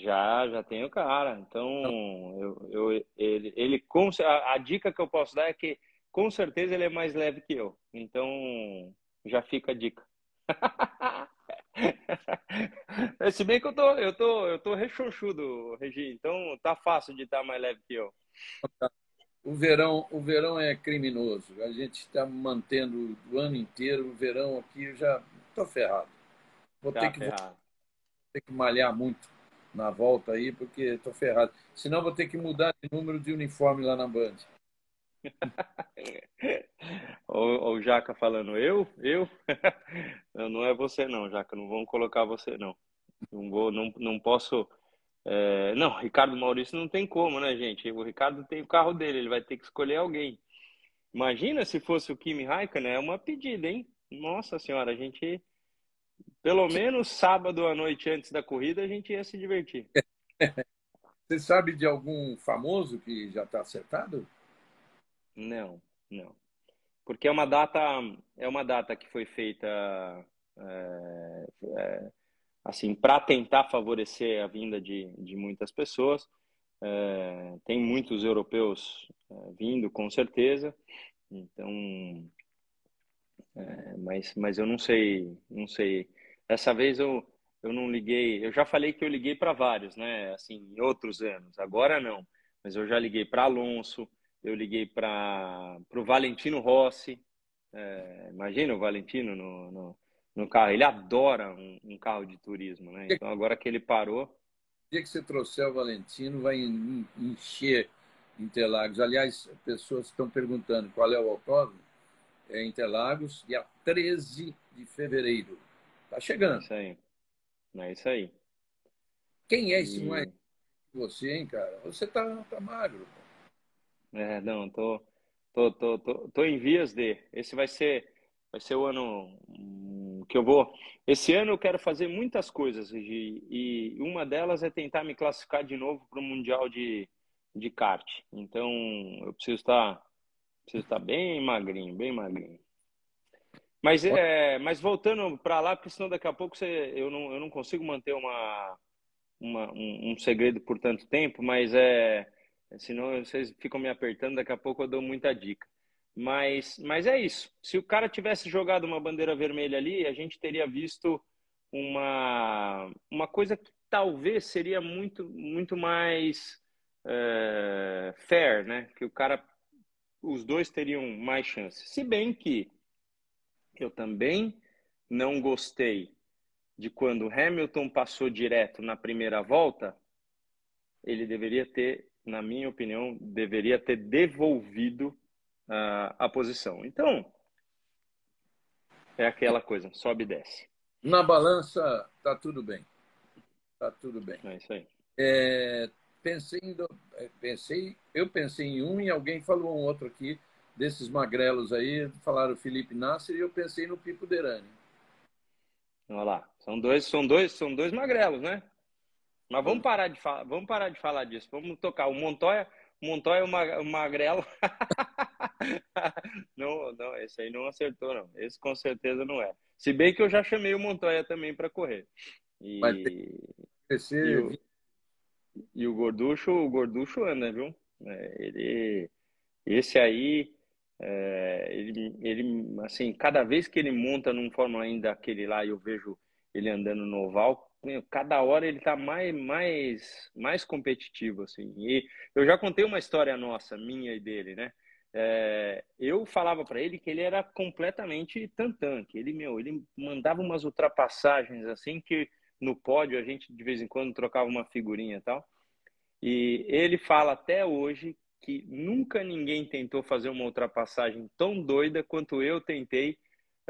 Já, já tem o cara. Então, eu, eu, ele, ele com, a, a, dica que eu posso dar é que com certeza ele é mais leve que eu. Então, já fica a dica. Se bem que eu tô, eu tô, eu tô rechonchudo, Regi, então tá fácil de estar mais leve que eu. O verão, o verão é criminoso. A gente está mantendo o ano inteiro. O verão aqui eu já estou ferrado. Vou tá ter, que, ferrado. Vou ter que malhar muito na volta aí, porque estou ferrado. Senão vou ter que mudar de número de uniforme lá na Band. o, o Jaca falando, eu? Eu? não é você não, Jaca. Não vão colocar você não. Não vou, não, não posso é, não, Ricardo Maurício não tem como, né, gente? O Ricardo tem o carro dele, ele vai ter que escolher alguém. Imagina se fosse o Kimi Raikkonen, é uma pedida, hein? Nossa senhora, a gente, pelo menos sábado à noite antes da corrida, a gente ia se divertir. Você sabe de algum famoso que já está acertado? Não, não. Porque é uma data, é uma data que foi feita é, é, assim, para tentar favorecer a vinda de, de muitas pessoas. É, tem muitos europeus é, vindo, com certeza. Então, é, mas, mas eu não sei, não sei. Dessa vez eu, eu não liguei. Eu já falei que eu liguei para vários, né? Assim, em outros anos. Agora não. Mas eu já liguei para Alonso. Eu liguei para o Valentino Rossi. É, imagina o Valentino no, no no carro. Ele adora um, um, carro de turismo, né? Então agora que ele parou. O dia que você trouxer o Valentino, vai encher Interlagos. Aliás, pessoas estão perguntando qual é o autódromo. É Interlagos, dia 13 de fevereiro. Tá chegando. É isso aí. É isso aí. Quem é esse e... mais você, hein, cara? Você tá, tá magro. É, não, tô, tô, tô, tô, tô em vias de. Esse vai ser, vai ser o ano que eu vou. Esse ano eu quero fazer muitas coisas, Regi, e uma delas é tentar me classificar de novo para o Mundial de, de kart. Então eu preciso estar, preciso estar bem magrinho, bem magrinho. Mas, é, mas voltando para lá, porque senão daqui a pouco você, eu, não, eu não consigo manter uma, uma um, um segredo por tanto tempo, mas é, senão vocês ficam me apertando, daqui a pouco eu dou muita dica. Mas, mas é isso. Se o cara tivesse jogado uma bandeira vermelha ali, a gente teria visto uma, uma coisa que talvez seria muito, muito mais é, fair, né? Que o cara, os dois teriam mais chance. Se bem que eu também não gostei de quando Hamilton passou direto na primeira volta, ele deveria ter, na minha opinião, deveria ter devolvido a, a posição. Então, é aquela coisa, sobe e desce. Na balança, tá tudo bem. Tá tudo bem. É isso aí. É, pensei, em, é, pensei, eu pensei em um e alguém falou um outro aqui, desses magrelos aí, falaram Felipe Nasser e eu pensei no Pipo Derani. Olha lá, são dois, são dois, são dois magrelos, né? Mas vamos parar de falar, vamos parar de falar disso. Vamos tocar o Montoya, Montoya o magrelo. não, não, esse aí não acertou, não. Esse com certeza não é. Se bem que eu já chamei o Montoya também para correr. E, esse... e, o, e o Gorducho, o Gorducho anda, viu? É, ele, esse aí, é, ele, ele, assim, cada vez que ele monta num Fórmula 1 daquele lá, eu vejo ele andando no oval, cada hora ele está mais, mais, mais competitivo, assim. E eu já contei uma história nossa, minha e dele, né? É, eu falava para ele que ele era completamente tantã, que ele, meu, ele mandava umas ultrapassagens assim que no pódio a gente de vez em quando trocava uma figurinha e tal. E ele fala até hoje que nunca ninguém tentou fazer uma ultrapassagem tão doida quanto eu tentei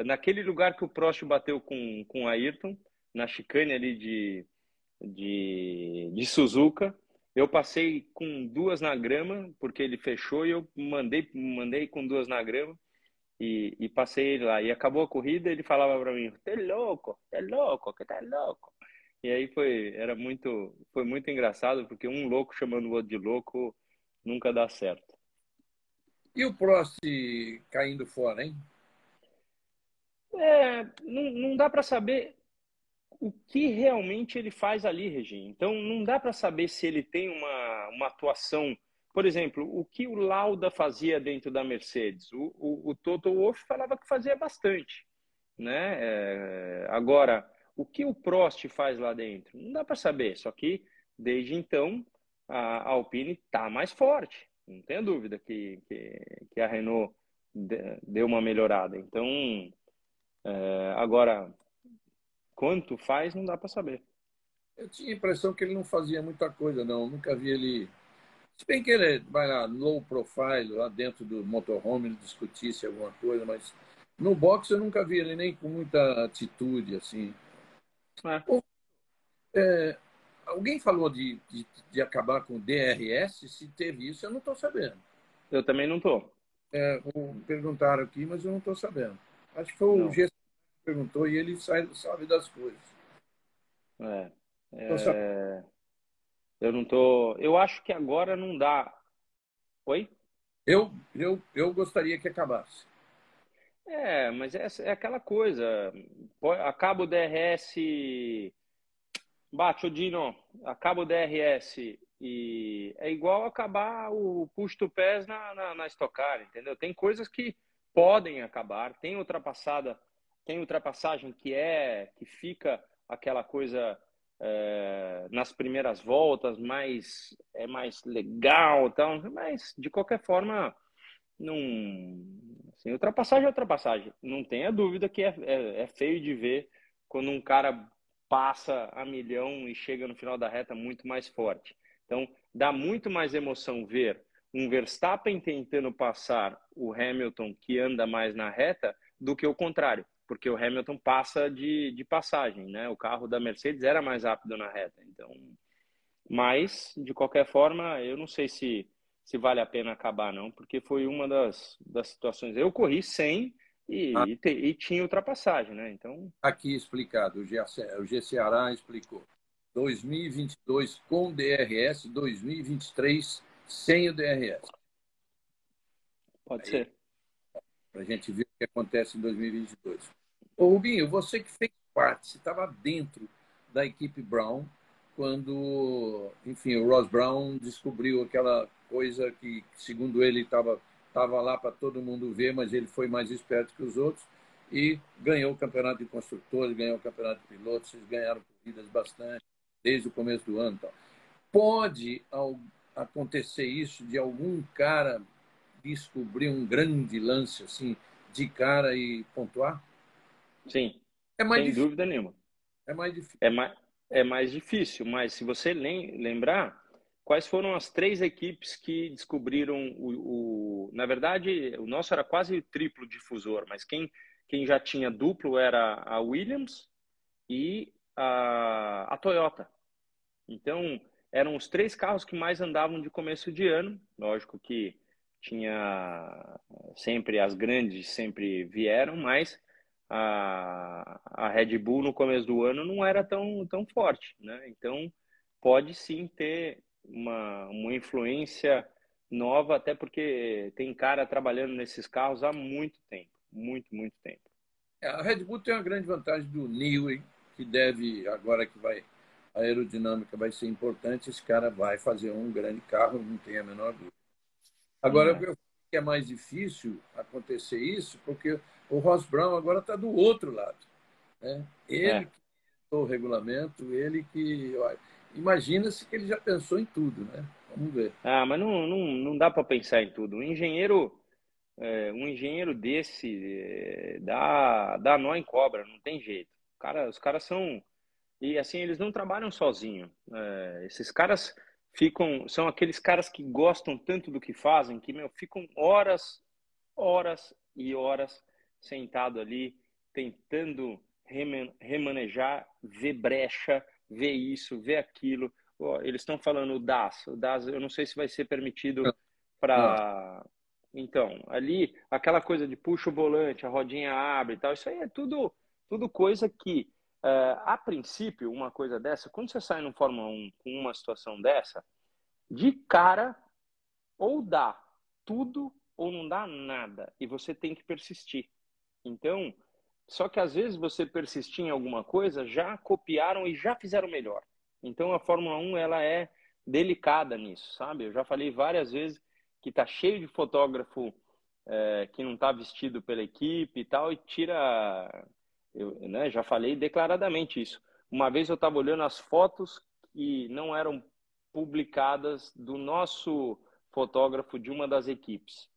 naquele lugar que o Prost bateu com, com o Ayrton, na chicane ali de, de, de Suzuka, eu passei com duas na grama, porque ele fechou e eu mandei, mandei com duas na grama e, e passei ele lá. E acabou a corrida, ele falava para mim: "Tá louco, tá louco, que tá louco". E aí foi, era muito, foi muito engraçado, porque um louco chamando o outro de louco nunca dá certo. E o Prost caindo fora, hein? É, não, não dá para saber o que realmente ele faz ali, Regina. Então, não dá para saber se ele tem uma, uma atuação. Por exemplo, o que o Lauda fazia dentro da Mercedes? O, o, o Toto Wolff falava que fazia bastante. Né? É, agora, o que o Prost faz lá dentro? Não dá para saber. Só que, desde então, a Alpine está mais forte. Não tenha dúvida que, que, que a Renault deu uma melhorada. Então, é, agora, quanto faz, não dá para saber. Eu tinha a impressão que ele não fazia muita coisa, não. nunca vi ele. Se bem que ele vai lá, low profile, lá dentro do motorhome, ele discutisse alguma coisa, mas no box eu nunca vi ele nem com muita atitude, assim. É. É, alguém falou de, de, de, acabar com o DRS? Se teve isso, eu não estou sabendo. Eu também não estou. É, perguntaram aqui, mas eu não estou sabendo. Acho que foi não. o G perguntou e ele sabe das coisas. É, é, eu não tô. Eu acho que agora não dá. Oi? Eu, eu, eu gostaria que acabasse. É, mas é, é aquela coisa. Acaba o DRS. Bate, Dino. Acaba o DRS e é igual acabar o push to pés na, na, na entendeu? Tem coisas que podem acabar, tem ultrapassada tem ultrapassagem que é que fica aquela coisa é, nas primeiras voltas, mais é mais legal, tal, mas de qualquer forma não assim, ultrapassagem é ultrapassagem. Não tenha dúvida que é, é, é feio de ver quando um cara passa a milhão e chega no final da reta muito mais forte. Então, dá muito mais emoção ver um Verstappen tentando passar o Hamilton que anda mais na reta do que o contrário porque o Hamilton passa de, de passagem, né? O carro da Mercedes era mais rápido na reta, então. Mas de qualquer forma, eu não sei se se vale a pena acabar não, porque foi uma das, das situações. Eu corri sem e, ah. e, te, e tinha ultrapassagem, né? Então. Aqui explicado, o G, o G Ceará explicou. 2022 com DRS, 2023 sem o DRS. Pode Aí, ser. Para a gente ver o que acontece em 2022. Ô, Rubinho, você que fez parte, você estava dentro da equipe Brown quando, enfim, o Ross Brown descobriu aquela coisa que, segundo ele, estava tava lá para todo mundo ver, mas ele foi mais esperto que os outros e ganhou o campeonato de construtores, ganhou o campeonato de pilotos, eles ganharam corridas bastante desde o começo do ano. Tal. Pode acontecer isso de algum cara descobrir um grande lance assim de cara e pontuar? Sim. É mais sem difícil. dúvida nenhuma. É mais difícil. É mais, é mais difícil, mas se você lembrar, quais foram as três equipes que descobriram o, o, Na verdade, o nosso era quase triplo difusor, mas quem, quem já tinha duplo era a Williams e a, a Toyota. Então, eram os três carros que mais andavam de começo de ano. Lógico que tinha sempre as grandes sempre vieram, mas a, a Red Bull no começo do ano não era tão, tão forte, né? Então pode sim ter uma, uma influência nova, até porque tem cara trabalhando nesses carros há muito tempo, muito, muito tempo. É, a Red Bull tem uma grande vantagem do Newey, que deve, agora que vai, a aerodinâmica vai ser importante, esse cara vai fazer um grande carro, não tem a menor dúvida. Agora, é. eu que é mais difícil acontecer isso, porque o Ross Brown agora está do outro lado. Né? Ele é. que o regulamento, ele que. Imagina-se que ele já pensou em tudo, né? Vamos ver. Ah, mas não, não, não dá para pensar em tudo. Um engenheiro, é, um engenheiro desse é, dá, dá nó em cobra, não tem jeito. Cara, os caras são. E assim, eles não trabalham sozinhos. É, esses caras ficam. São aqueles caras que gostam tanto do que fazem que, meu, ficam horas, horas e horas sentado ali tentando remanejar, ver brecha, ver isso, ver aquilo. eles estão falando o DAS. O DAS, eu não sei se vai ser permitido para. Então, ali, aquela coisa de puxa o volante, a rodinha abre e tal, isso aí é tudo, tudo coisa que, uh, a princípio, uma coisa dessa, quando você sai no Fórmula 1 com uma situação dessa, de cara, ou dá tudo ou não dá nada. E você tem que persistir. Então, só que às vezes você persistir em alguma coisa, já copiaram e já fizeram melhor. Então a Fórmula 1 ela é delicada nisso, sabe? Eu já falei várias vezes que tá cheio de fotógrafo é, que não tá vestido pela equipe e tal e tira, eu, né? Já falei declaradamente isso. Uma vez eu estava olhando as fotos que não eram publicadas do nosso fotógrafo de uma das equipes.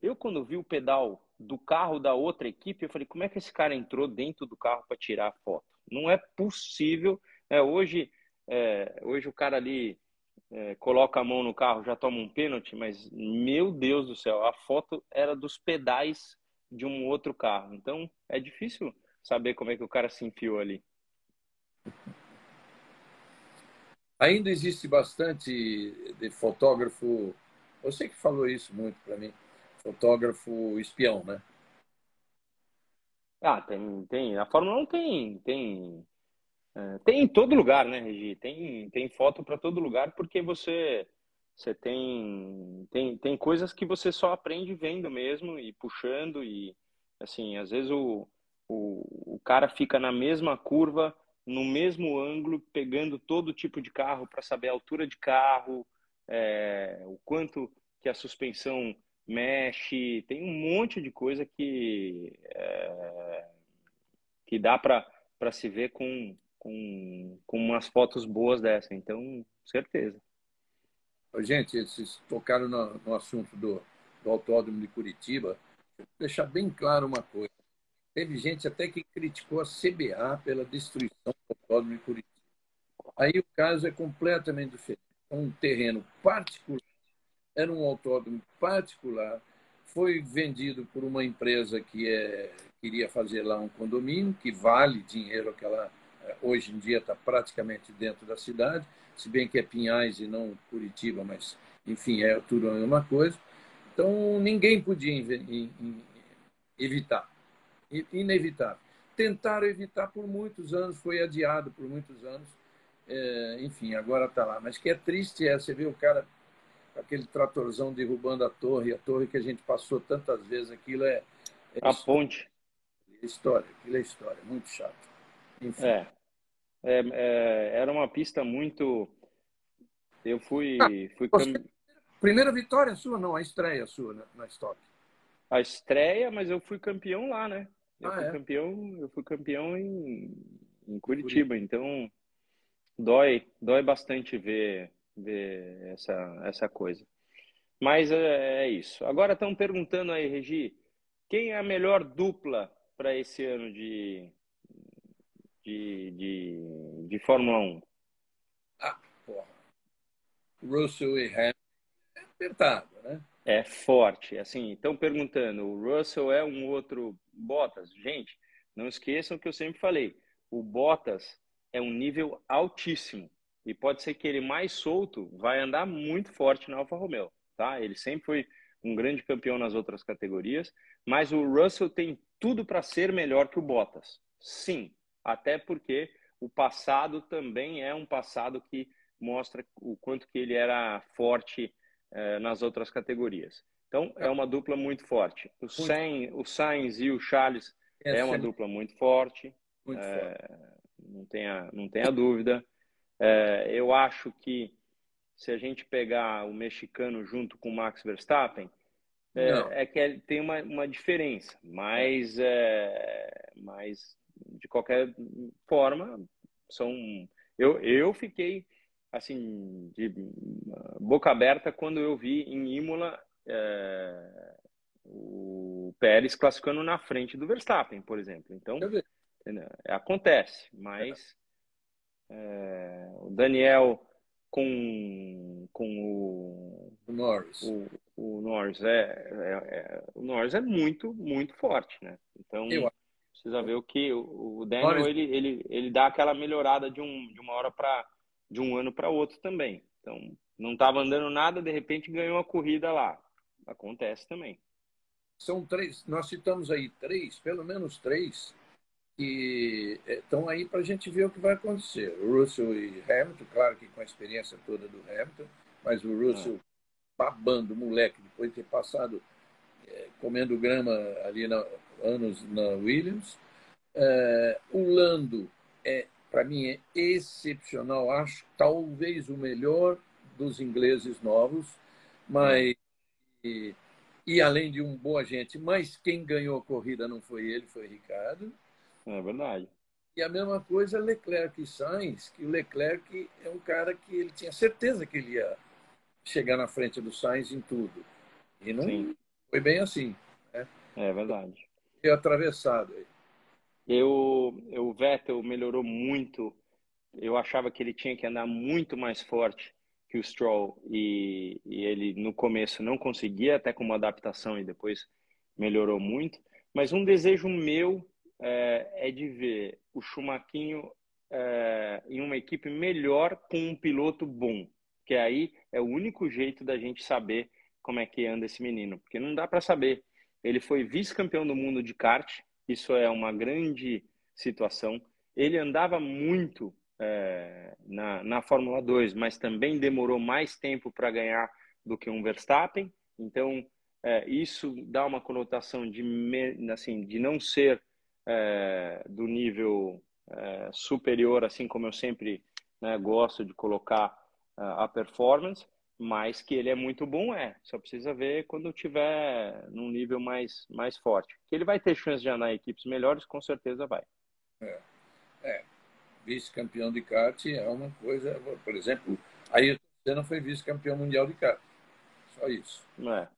Eu quando vi o pedal do carro da outra equipe, eu falei, como é que esse cara entrou dentro do carro para tirar a foto? Não é possível. É, hoje, é, hoje o cara ali é, coloca a mão no carro, já toma um pênalti, mas meu Deus do céu, a foto era dos pedais de um outro carro. Então é difícil saber como é que o cara se enfiou ali. Ainda existe bastante de fotógrafo. Você que falou isso muito para mim fotógrafo espião, né? Ah, tem, tem. A Fórmula 1 tem, tem, é, tem em todo lugar, né, Regi? Tem, tem foto para todo lugar porque você, você tem, tem, tem coisas que você só aprende vendo mesmo e puxando e, assim, às vezes o, o, o cara fica na mesma curva, no mesmo ângulo, pegando todo tipo de carro para saber a altura de carro, é, o quanto que a suspensão mexe, tem um monte de coisa que, é, que dá para se ver com, com, com umas fotos boas dessa. Então, certeza. Gente, vocês tocaram no, no assunto do, do autódromo de Curitiba. Vou deixar bem claro uma coisa. Teve gente até que criticou a CBA pela destruição do autódromo de Curitiba. Aí o caso é completamente diferente. É um terreno particular era um autódromo particular, foi vendido por uma empresa que é, queria fazer lá um condomínio, que vale dinheiro, que ela eh, hoje em dia está praticamente dentro da cidade, se bem que é Pinhais e não Curitiba, mas enfim, é tudo a mesma coisa. Então ninguém podia evitar, inevitável. Tentaram evitar por muitos anos, foi adiado por muitos anos, é, enfim, agora está lá. Mas que é triste é você ver o cara aquele tratorzão derrubando a torre, a torre que a gente passou tantas vezes, aquilo é. é a história. ponte. História, aquilo é história, muito chato. Enfim. É. é, é era uma pista muito. Eu fui. Ah, fui você... Primeira vitória sua, não, a estreia sua na, na Stock. A estreia, mas eu fui campeão lá, né? Eu ah, fui é? campeão, eu fui campeão em, em Curitiba, Curitiba, então dói, dói bastante ver ver essa, essa coisa. Mas é, é isso. Agora estão perguntando aí, Regi, quem é a melhor dupla para esse ano de, de, de, de Fórmula 1? Ah, porra. Russell e Hamilton é apertado, né? É forte. Assim, estão perguntando, o Russell é um outro Bottas? Gente, não esqueçam que eu sempre falei, o Bottas é um nível altíssimo. E pode ser que ele mais solto vai andar muito forte na Alfa Romeo, tá? Ele sempre foi um grande campeão nas outras categorias, mas o Russell tem tudo para ser melhor que o Bottas. Sim, até porque o passado também é um passado que mostra o quanto que ele era forte eh, nas outras categorias. Então, é uma dupla muito forte. O, Sainz, o Sainz e o Charles é, é uma dupla muito forte. Muito é, forte. Não tenha, não tenha dúvida. É, eu acho que se a gente pegar o mexicano junto com o Max Verstappen, é, é que tem uma, uma diferença, mas, é, mas de qualquer forma são. Eu, eu fiquei assim de boca aberta quando eu vi em Imola é, o Pérez classificando na frente do Verstappen, por exemplo. Então acontece, mas é, o Daniel com, com o, o Norris. O, o Norris é, é, é, o Norris é muito, muito forte, né? Então, Eu... Precisa ver o que o Daniel ele, ele, ele dá aquela melhorada de, um, de uma hora para de um ano para outro também. Então, não estava andando nada, de repente ganhou uma corrida lá. Acontece também. São três, nós citamos aí três, pelo menos três, que estão aí para a gente ver o que vai acontecer. O Russell e Hamilton, claro que com a experiência toda do Hamilton, mas o Russell é. babando, moleque, depois de ter passado é, comendo grama ali na, anos na Williams. É, o Lando, é, para mim, é excepcional. Acho talvez o melhor dos ingleses novos, mas. E, e além de um bom agente, mas quem ganhou a corrida não foi ele, foi Ricardo. É verdade. E a mesma coisa Leclerc e Sainz, que o Leclerc é um cara que ele tinha certeza que ele ia chegar na frente do Sainz em tudo. E não Sim. foi bem assim. Né? É verdade atravessado aí. Eu, o Vettel melhorou muito. Eu achava que ele tinha que andar muito mais forte que o Stroll e, e ele no começo não conseguia, até com uma adaptação e depois melhorou muito. Mas um desejo meu é, é de ver o Schumacher é, em uma equipe melhor com um piloto bom, que aí é o único jeito da gente saber como é que anda esse menino, porque não dá para saber. Ele foi vice-campeão do mundo de kart, isso é uma grande situação. Ele andava muito é, na, na Fórmula 2, mas também demorou mais tempo para ganhar do que um Verstappen. Então, é, isso dá uma conotação de, assim, de não ser é, do nível é, superior, assim como eu sempre né, gosto de colocar é, a performance, mas que ele é muito bom, é. Só precisa ver quando tiver num nível mais, mais forte. Que ele vai ter chance de andar em equipes melhores, com certeza vai. É. é. Vice-campeão de kart é uma coisa. Por exemplo, aí você não foi vice-campeão mundial de kart. Só isso. É.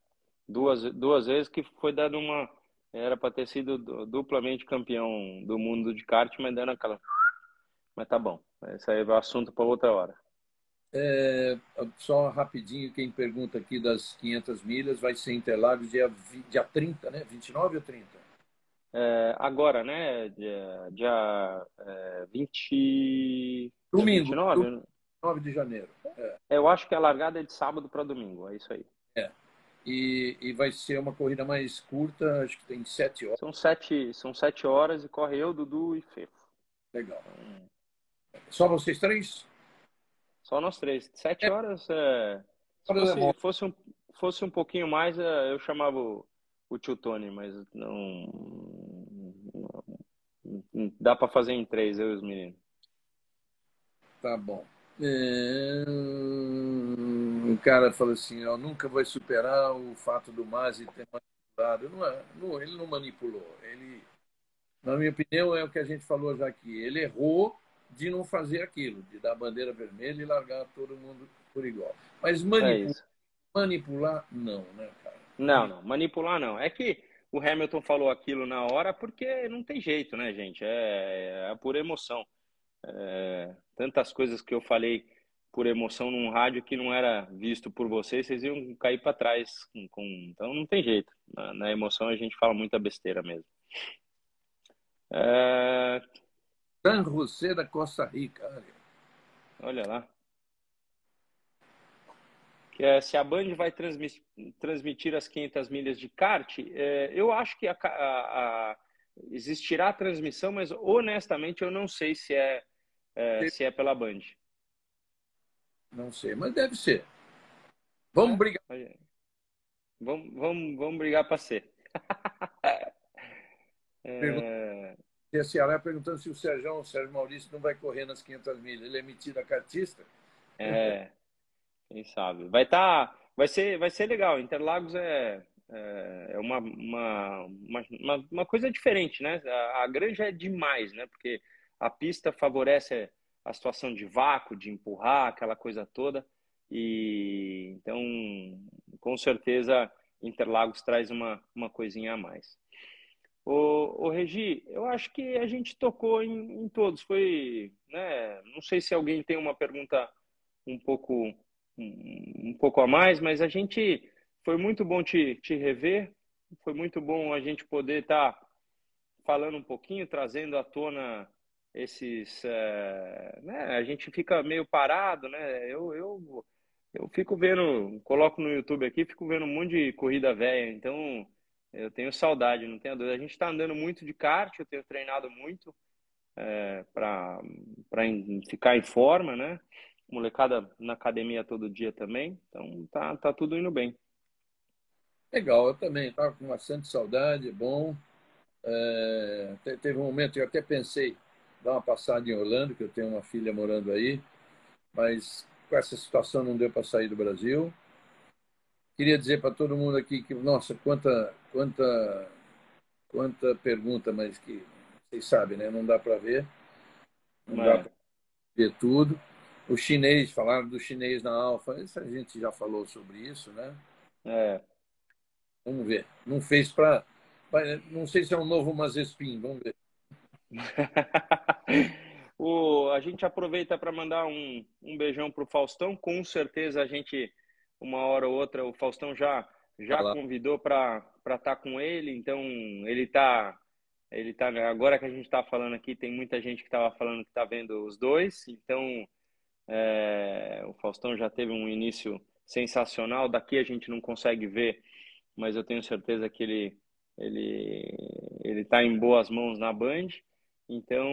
Duas, duas vezes que foi dado uma. Era para ter sido duplamente campeão do mundo de kart, mas dando aquela. Mas tá bom. Esse aí é o assunto para outra hora. É, só rapidinho, quem pergunta aqui das 500 milhas, vai ser Interlagos dia, dia 30, né? 29 ou 30? É, agora, né? Dia, dia é, 20... Domingo. 29, 29 de janeiro. É. Eu acho que a largada é de sábado para domingo, é isso aí. É. E, e vai ser uma corrida mais curta, acho que tem sete horas. São sete, são sete horas e corre eu, Dudu e Fefo. Legal. Só vocês três? Só nós três. Sete é. horas, é... se fosse, fosse, um, fosse um pouquinho mais, é, eu chamava o, o tio Tony, mas não, não dá para fazer em três, eu e os meninos. Tá bom. É... Um cara falou assim, ó, nunca vai superar o fato do Masi ter manipulado. Não, é, não, ele não manipulou. Ele, na minha opinião, é o que a gente falou já aqui. Ele errou de não fazer aquilo, de dar bandeira vermelha e largar todo mundo por igual. Mas manipular, é manipular não, né, cara? Não, não, manipular não. É que o Hamilton falou aquilo na hora porque não tem jeito, né, gente? É, é por emoção. É, tantas coisas que eu falei por emoção num rádio que não era visto por vocês, vocês iam cair para trás. Com, com, então não tem jeito. Na, na, emoção a gente fala muita besteira mesmo. É, San José da Costa Rica. Olha, lá. Que é, se a Band vai transmitir, transmitir as 500 milhas de kart, é, eu acho que a, a, a, existirá a transmissão, mas honestamente eu não sei se é, é se é pela Band. Não sei, mas deve ser. Vamos é? brigar. Vamos, vamos, vamos brigar para ser. é... E a Ceará perguntando se o Sérgio, o Sérgio Maurício não vai correr nas 500 milhas. Ele é metido a cartista? É, quem sabe. Vai tá, vai ser, vai ser legal. Interlagos é, é, é uma, uma, uma, uma, coisa diferente, né? A, a granja é demais, né? Porque a pista favorece a situação de vácuo, de empurrar, aquela coisa toda. E então, com certeza, Interlagos traz uma, uma coisinha a mais. O, o Regi, eu acho que a gente tocou em, em, todos. Foi, né? Não sei se alguém tem uma pergunta um pouco um, um pouco a mais, mas a gente foi muito bom te, te rever. Foi muito bom a gente poder estar tá falando um pouquinho, trazendo à tona esses. É, né, a gente fica meio parado, né? Eu, eu, eu fico vendo, coloco no YouTube aqui, fico vendo um monte de corrida velha, então eu tenho saudade, não tenho dúvida. A gente está andando muito de kart, eu tenho treinado muito é, para ficar em forma, né? Molecada na academia todo dia também, então tá, tá tudo indo bem. Legal, eu também estava com bastante saudade, bom. É, teve um momento eu até pensei dar uma passada em Orlando, que eu tenho uma filha morando aí, mas com essa situação não deu para sair do Brasil. Queria dizer para todo mundo aqui que, nossa, quanta, quanta, quanta pergunta, mas que vocês sabem, né? Não dá para ver. Não é. dá para ver tudo. O chinês, falaram do chinês na Alfa, a gente já falou sobre isso, né? É. Vamos ver. Não fez para. Não sei se é um novo Mazespin, vamos ver. o, a gente aproveita para mandar um, um beijão para o Faustão. Com certeza a gente, uma hora ou outra, o Faustão já, já Olá. convidou para estar tá com ele. Então, ele está. Ele tá, agora que a gente está falando aqui, tem muita gente que estava falando que está vendo os dois. Então, é, o Faustão já teve um início sensacional. Daqui a gente não consegue ver, mas eu tenho certeza que ele ele ele está em boas mãos na Band. Então,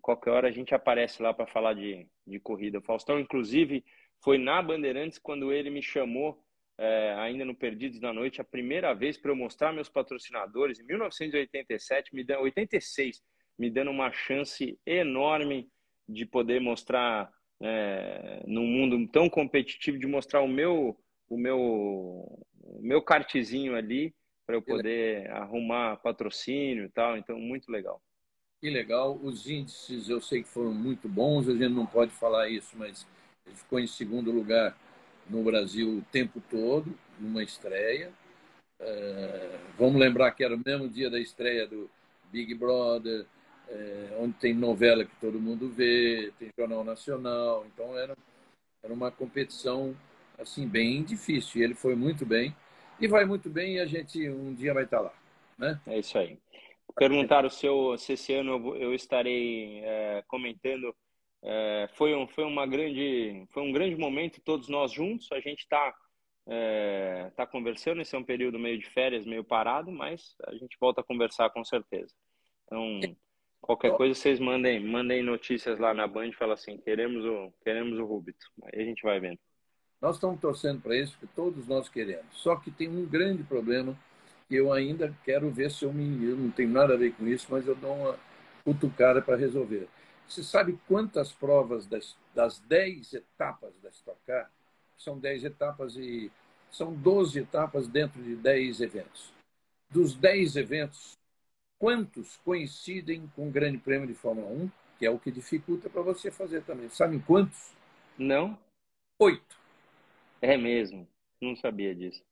qualquer hora a gente aparece lá para falar de, de corrida. O Faustão, inclusive, foi na Bandeirantes quando ele me chamou, é, ainda no Perdidos da Noite, a primeira vez para eu mostrar meus patrocinadores, em 1987, me dando, 86, me dando uma chance enorme de poder mostrar, é, num mundo tão competitivo, de mostrar o meu, o meu, o meu kartzinho ali para eu poder arrumar patrocínio e tal. Então, muito legal. Que legal. Os índices eu sei que foram muito bons, a gente não pode falar isso, mas ele ficou em segundo lugar no Brasil o tempo todo, numa estreia. É, vamos lembrar que era o mesmo dia da estreia do Big Brother, é, onde tem novela que todo mundo vê, tem Jornal Nacional, então era, era uma competição assim bem difícil. E ele foi muito bem e vai muito bem e a gente um dia vai estar lá. Né? É isso aí. Perguntaram se, eu, se esse ano eu, estarei é, comentando. É, foi, um, foi, uma grande, foi um grande momento, todos nós juntos. A gente está é, tá conversando. Esse é um período meio de férias, meio parado, mas a gente volta a conversar com certeza. Então, qualquer coisa, vocês mandem, mandem notícias lá na Band falam assim: queremos o, queremos o Rubito. Aí a gente vai vendo. Nós estamos torcendo para isso, que todos nós queremos. Só que tem um grande problema eu ainda quero ver se eu me. Eu não tenho nada a ver com isso, mas eu dou uma cutucada para resolver. Você sabe quantas provas das, das 10 etapas da Stock Car? São 10 etapas e são 12 etapas dentro de 10 eventos. Dos 10 eventos, quantos coincidem com o Grande Prêmio de Fórmula 1, que é o que dificulta para você fazer também? Sabem quantos? Não. Oito. É mesmo. Não sabia disso.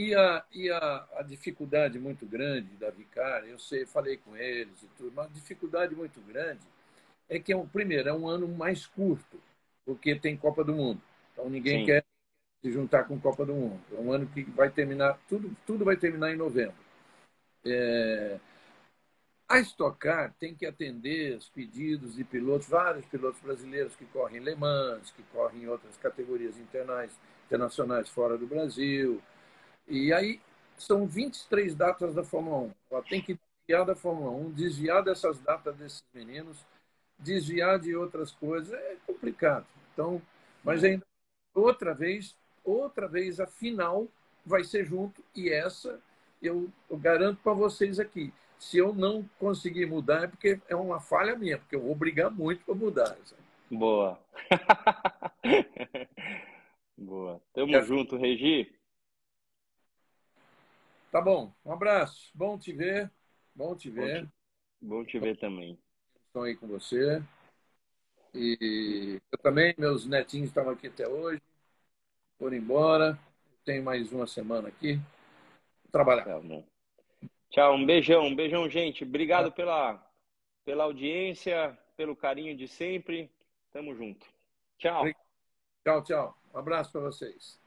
E a, e a, a dificuldade muito grande da Vicar, eu sei, falei com eles e tudo, mas a dificuldade muito grande é que, é um, primeiro, é um ano mais curto, porque tem Copa do Mundo. Então ninguém Sim. quer se juntar com Copa do Mundo. É um ano que vai terminar, tudo, tudo vai terminar em novembro. É, a Stock Car tem que atender os pedidos de pilotos, vários pilotos brasileiros que correm Le Mans, que correm em outras categorias internais, internacionais fora do Brasil, e aí são 23 datas da Fórmula 1. Ela tem que desviar da Fórmula 1, desviar dessas datas desses meninos, desviar de outras coisas. É complicado. Então, mas ainda outra vez, outra vez a final vai ser junto e essa eu, eu garanto para vocês aqui. Se eu não conseguir mudar é porque é uma falha minha, porque eu vou brigar muito para mudar. Sabe? Boa. Boa. Tamo é. junto, Regi. Tá bom. Um abraço. Bom te ver. Bom te ver. Bom te, bom te ver também. Estou aí com você. E eu também, meus netinhos estavam aqui até hoje. Foram embora. Tenho mais uma semana aqui. Vou trabalhar. Tá bom. Tchau, um beijão, um beijão, gente. Obrigado pela, pela audiência, pelo carinho de sempre. Tamo junto. Tchau. Tchau, tchau. Um abraço para vocês.